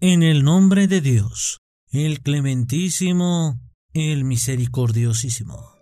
En el nombre de Dios, el clementísimo, el misericordiosísimo.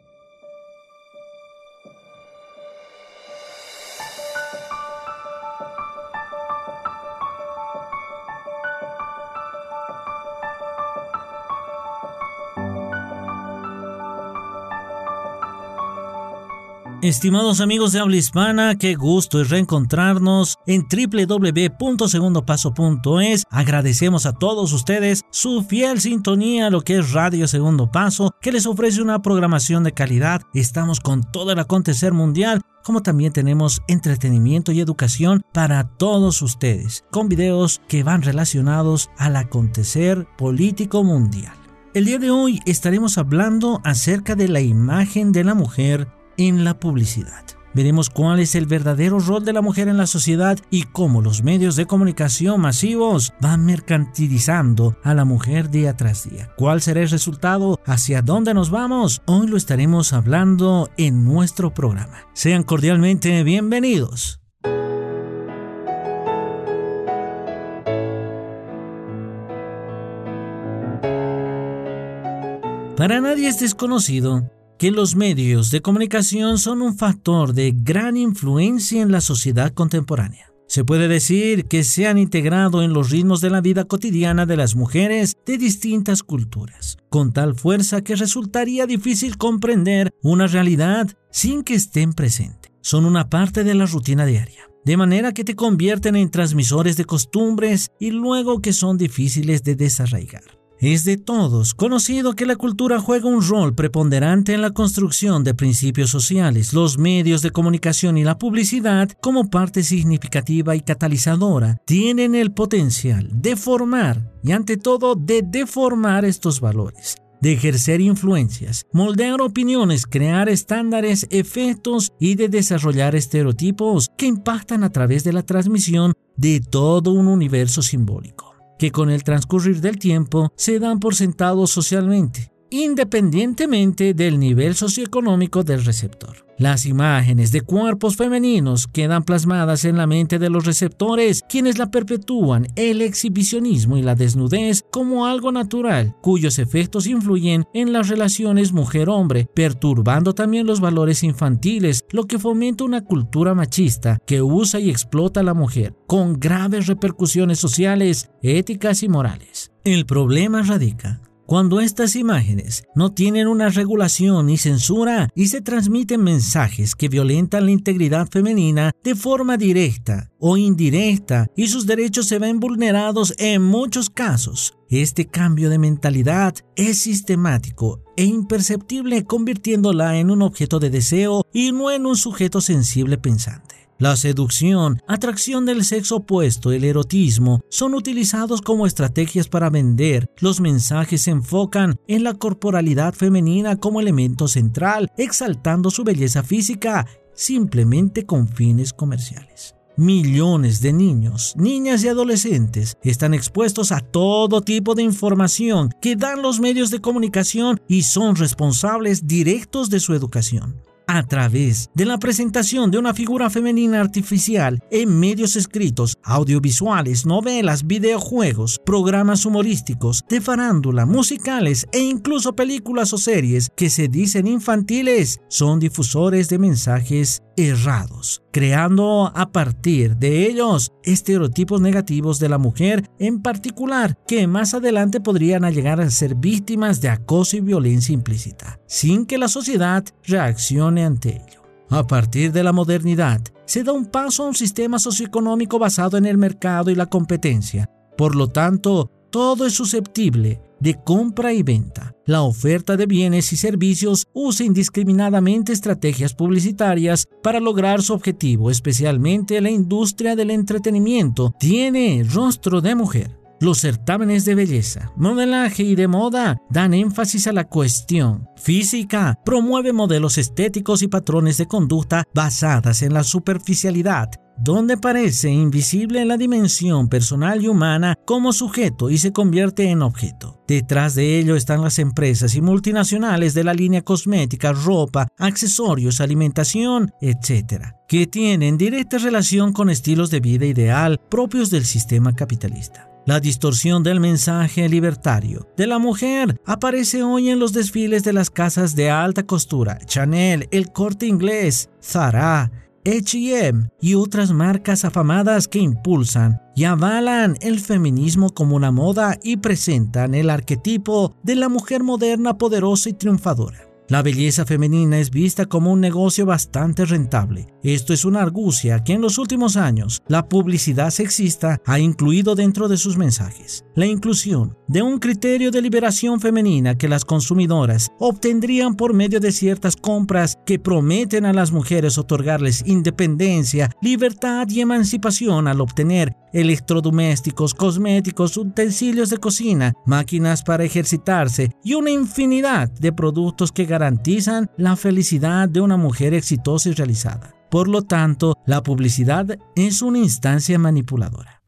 Estimados amigos de habla hispana, qué gusto es reencontrarnos en www.segundopaso.es. Agradecemos a todos ustedes su fiel sintonía a lo que es Radio Segundo Paso, que les ofrece una programación de calidad. Estamos con todo el acontecer mundial como también tenemos entretenimiento y educación para todos ustedes, con videos que van relacionados al acontecer político mundial. El día de hoy estaremos hablando acerca de la imagen de la mujer en la publicidad. Veremos cuál es el verdadero rol de la mujer en la sociedad y cómo los medios de comunicación masivos van mercantilizando a la mujer día tras día. ¿Cuál será el resultado? ¿Hacia dónde nos vamos? Hoy lo estaremos hablando en nuestro programa. Sean cordialmente bienvenidos. Para nadie es desconocido que los medios de comunicación son un factor de gran influencia en la sociedad contemporánea. Se puede decir que se han integrado en los ritmos de la vida cotidiana de las mujeres de distintas culturas, con tal fuerza que resultaría difícil comprender una realidad sin que estén presentes. Son una parte de la rutina diaria, de manera que te convierten en transmisores de costumbres y luego que son difíciles de desarraigar. Es de todos conocido que la cultura juega un rol preponderante en la construcción de principios sociales. Los medios de comunicación y la publicidad, como parte significativa y catalizadora, tienen el potencial de formar y ante todo de deformar estos valores de ejercer influencias, moldear opiniones, crear estándares, efectos y de desarrollar estereotipos que impactan a través de la transmisión de todo un universo simbólico que con el transcurrir del tiempo se dan por sentados socialmente, independientemente del nivel socioeconómico del receptor. Las imágenes de cuerpos femeninos quedan plasmadas en la mente de los receptores, quienes la perpetúan el exhibicionismo y la desnudez como algo natural, cuyos efectos influyen en las relaciones mujer-hombre, perturbando también los valores infantiles, lo que fomenta una cultura machista que usa y explota a la mujer, con graves repercusiones sociales, éticas y morales. El problema radica cuando estas imágenes no tienen una regulación ni censura y se transmiten mensajes que violentan la integridad femenina de forma directa o indirecta y sus derechos se ven vulnerados en muchos casos, este cambio de mentalidad es sistemático e imperceptible convirtiéndola en un objeto de deseo y no en un sujeto sensible pensante. La seducción, atracción del sexo opuesto, el erotismo, son utilizados como estrategias para vender. Los mensajes se enfocan en la corporalidad femenina como elemento central, exaltando su belleza física simplemente con fines comerciales. Millones de niños, niñas y adolescentes están expuestos a todo tipo de información que dan los medios de comunicación y son responsables directos de su educación a través de la presentación de una figura femenina artificial en medios escritos, audiovisuales, novelas, videojuegos, programas humorísticos, de farándula, musicales e incluso películas o series que se dicen infantiles, son difusores de mensajes errados, creando a partir de ellos estereotipos negativos de la mujer en particular, que más adelante podrían llegar a ser víctimas de acoso y violencia implícita, sin que la sociedad reaccione ante ello. A partir de la modernidad, se da un paso a un sistema socioeconómico basado en el mercado y la competencia. Por lo tanto, todo es susceptible de compra y venta. La oferta de bienes y servicios usa indiscriminadamente estrategias publicitarias para lograr su objetivo, especialmente la industria del entretenimiento. Tiene rostro de mujer. Los certámenes de belleza, modelaje y de moda dan énfasis a la cuestión física, promueve modelos estéticos y patrones de conducta basadas en la superficialidad, donde parece invisible la dimensión personal y humana como sujeto y se convierte en objeto. Detrás de ello están las empresas y multinacionales de la línea cosmética, ropa, accesorios, alimentación, etc., que tienen directa relación con estilos de vida ideal propios del sistema capitalista. La distorsión del mensaje libertario de la mujer aparece hoy en los desfiles de las casas de alta costura, Chanel, El Corte Inglés, Zara, H&M y otras marcas afamadas que impulsan y avalan el feminismo como una moda y presentan el arquetipo de la mujer moderna poderosa y triunfadora. La belleza femenina es vista como un negocio bastante rentable. Esto es una argucia que en los últimos años la publicidad sexista ha incluido dentro de sus mensajes. La inclusión de un criterio de liberación femenina que las consumidoras obtendrían por medio de ciertas compras que prometen a las mujeres otorgarles independencia, libertad y emancipación al obtener electrodomésticos, cosméticos, utensilios de cocina, máquinas para ejercitarse y una infinidad de productos que garantizan la felicidad de una mujer exitosa y realizada. Por lo tanto, la publicidad es una instancia manipuladora.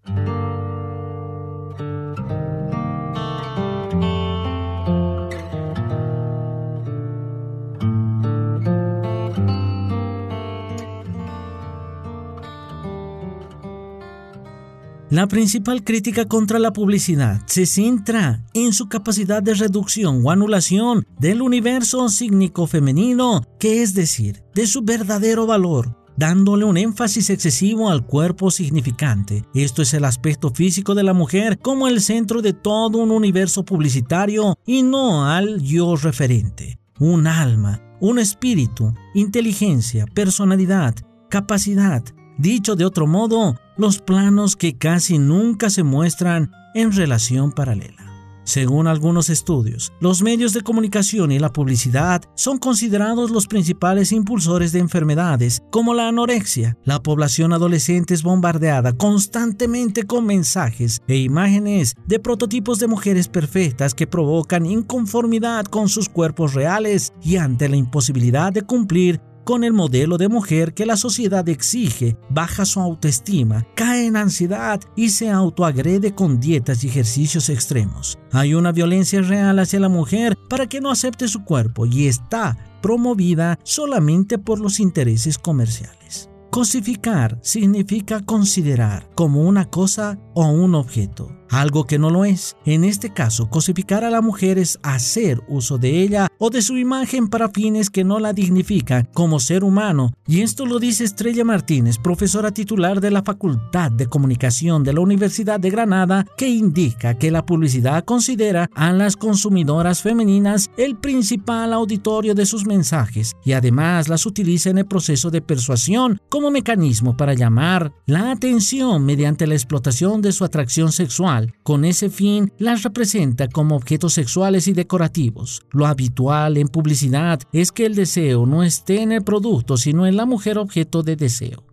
La principal crítica contra la publicidad se centra en su capacidad de reducción o anulación del universo sígnico femenino, que es decir, de su verdadero valor, dándole un énfasis excesivo al cuerpo significante. Esto es el aspecto físico de la mujer como el centro de todo un universo publicitario y no al yo referente, un alma, un espíritu, inteligencia, personalidad, capacidad, Dicho de otro modo, los planos que casi nunca se muestran en relación paralela. Según algunos estudios, los medios de comunicación y la publicidad son considerados los principales impulsores de enfermedades como la anorexia. La población adolescente es bombardeada constantemente con mensajes e imágenes de prototipos de mujeres perfectas que provocan inconformidad con sus cuerpos reales y ante la imposibilidad de cumplir con el modelo de mujer que la sociedad exige, baja su autoestima, cae en ansiedad y se autoagrede con dietas y ejercicios extremos. Hay una violencia real hacia la mujer para que no acepte su cuerpo y está promovida solamente por los intereses comerciales. Cosificar significa considerar como una cosa o un objeto algo que no lo es. En este caso, cosificar a la mujer es hacer uso de ella o de su imagen para fines que no la dignifican como ser humano. Y esto lo dice Estrella Martínez, profesora titular de la Facultad de Comunicación de la Universidad de Granada, que indica que la publicidad considera a las consumidoras femeninas el principal auditorio de sus mensajes y además las utiliza en el proceso de persuasión como mecanismo para llamar la atención mediante la explotación de su atracción sexual con ese fin, las representa como objetos sexuales y decorativos. Lo habitual en publicidad es que el deseo no esté en el producto, sino en la mujer objeto de deseo.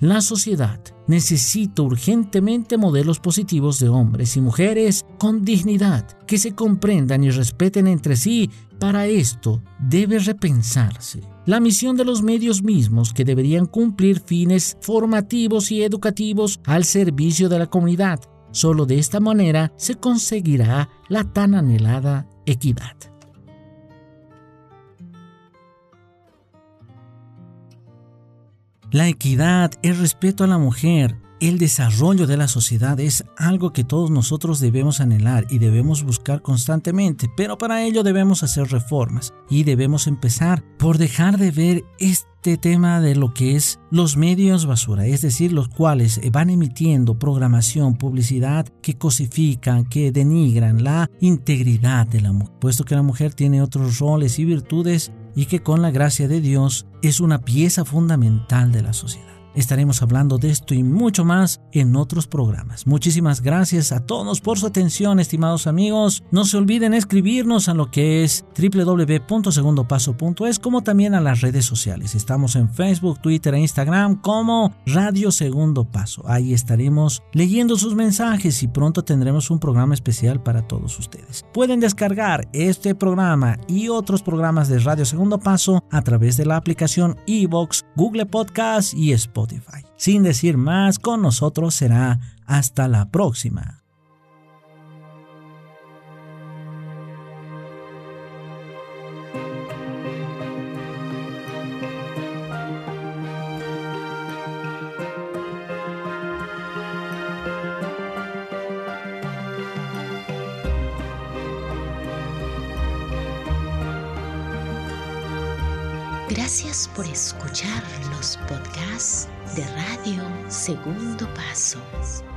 La sociedad necesita urgentemente modelos positivos de hombres y mujeres con dignidad, que se comprendan y respeten entre sí. Para esto debe repensarse la misión de los medios mismos que deberían cumplir fines formativos y educativos al servicio de la comunidad, Solo de esta manera se conseguirá la tan anhelada equidad. La equidad, el respeto a la mujer, el desarrollo de la sociedad es algo que todos nosotros debemos anhelar y debemos buscar constantemente, pero para ello debemos hacer reformas y debemos empezar por dejar de ver este tema de lo que es los medios basura, es decir, los cuales van emitiendo programación, publicidad que cosifican, que denigran la integridad de la mujer, puesto que la mujer tiene otros roles y virtudes y que con la gracia de Dios es una pieza fundamental de la sociedad. Estaremos hablando de esto y mucho más en otros programas. Muchísimas gracias a todos por su atención, estimados amigos. No se olviden escribirnos a lo que es www.segundopaso.es como también a las redes sociales. Estamos en Facebook, Twitter e Instagram como Radio Segundo Paso. Ahí estaremos leyendo sus mensajes y pronto tendremos un programa especial para todos ustedes. Pueden descargar este programa y otros programas de Radio Segundo Paso a través de la aplicación iBox, Google Podcast y sin decir más, con nosotros será hasta la próxima. Gracias por escuchar los podcasts de Radio Segundo Paso.